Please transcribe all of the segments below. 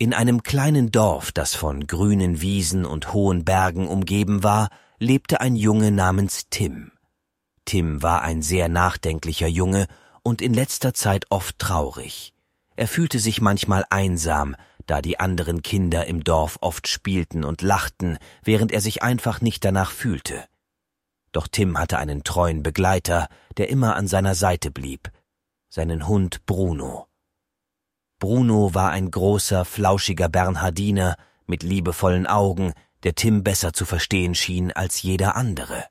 In einem kleinen Dorf, das von grünen Wiesen und hohen Bergen umgeben war, lebte ein Junge namens Tim. Tim war ein sehr nachdenklicher Junge und in letzter Zeit oft traurig. Er fühlte sich manchmal einsam, da die anderen Kinder im Dorf oft spielten und lachten, während er sich einfach nicht danach fühlte. Doch Tim hatte einen treuen Begleiter, der immer an seiner Seite blieb, seinen Hund Bruno. Bruno war ein großer, flauschiger Bernhardiner mit liebevollen Augen, der Tim besser zu verstehen schien als jeder andere.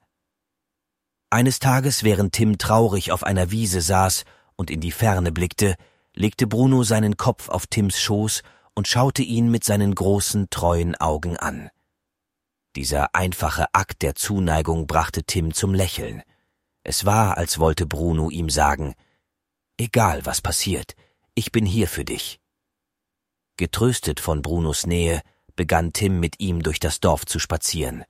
Eines Tages, während Tim traurig auf einer Wiese saß und in die Ferne blickte, legte Bruno seinen Kopf auf Tims Schoß und schaute ihn mit seinen großen, treuen Augen an. Dieser einfache Akt der Zuneigung brachte Tim zum Lächeln. Es war, als wollte Bruno ihm sagen, Egal was passiert, ich bin hier für dich. Getröstet von Brunos Nähe, begann Tim mit ihm durch das Dorf zu spazieren.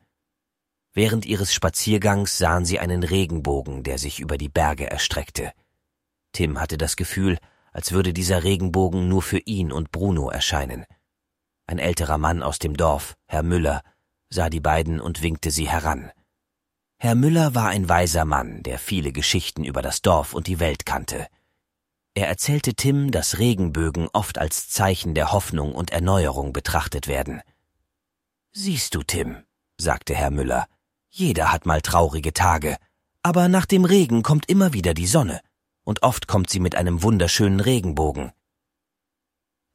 Während ihres Spaziergangs sahen sie einen Regenbogen, der sich über die Berge erstreckte. Tim hatte das Gefühl, als würde dieser Regenbogen nur für ihn und Bruno erscheinen. Ein älterer Mann aus dem Dorf, Herr Müller, sah die beiden und winkte sie heran. Herr Müller war ein weiser Mann, der viele Geschichten über das Dorf und die Welt kannte. Er erzählte Tim, dass Regenbögen oft als Zeichen der Hoffnung und Erneuerung betrachtet werden. Siehst du, Tim, sagte Herr Müller, jeder hat mal traurige Tage, aber nach dem Regen kommt immer wieder die Sonne, und oft kommt sie mit einem wunderschönen Regenbogen.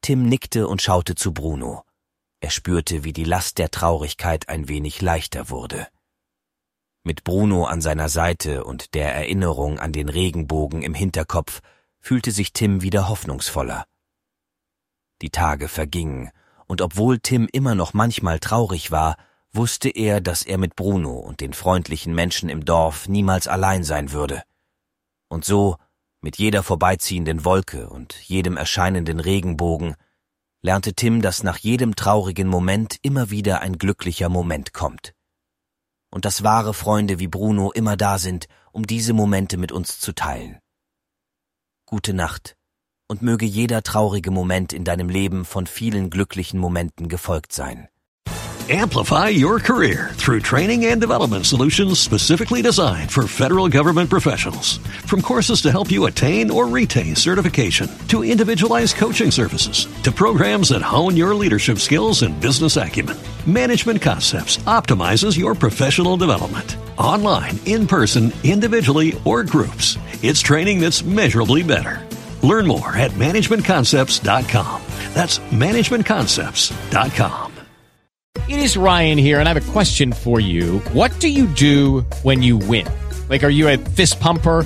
Tim nickte und schaute zu Bruno. Er spürte, wie die Last der Traurigkeit ein wenig leichter wurde. Mit Bruno an seiner Seite und der Erinnerung an den Regenbogen im Hinterkopf fühlte sich Tim wieder hoffnungsvoller. Die Tage vergingen, und obwohl Tim immer noch manchmal traurig war, wusste er, dass er mit Bruno und den freundlichen Menschen im Dorf niemals allein sein würde. Und so, mit jeder vorbeiziehenden Wolke und jedem erscheinenden Regenbogen, lernte Tim, dass nach jedem traurigen Moment immer wieder ein glücklicher Moment kommt. Und dass wahre Freunde wie Bruno immer da sind, um diese Momente mit uns zu teilen gute Nacht und möge jeder traurige Moment in deinem Leben von vielen glücklichen Momenten gefolgt sein. Amplify your career through training and development solutions specifically designed for federal government professionals. From courses to help you attain or retain certification, to individualized coaching services, to programs that hone your leadership skills and business acumen, Management Concepts optimizes your professional development. Online, in person, individually, or groups, it's training that's measurably better. Learn more at managementconcepts.com. That's managementconcepts.com. It is Ryan here, and I have a question for you. What do you do when you win? Like, are you a fist pumper?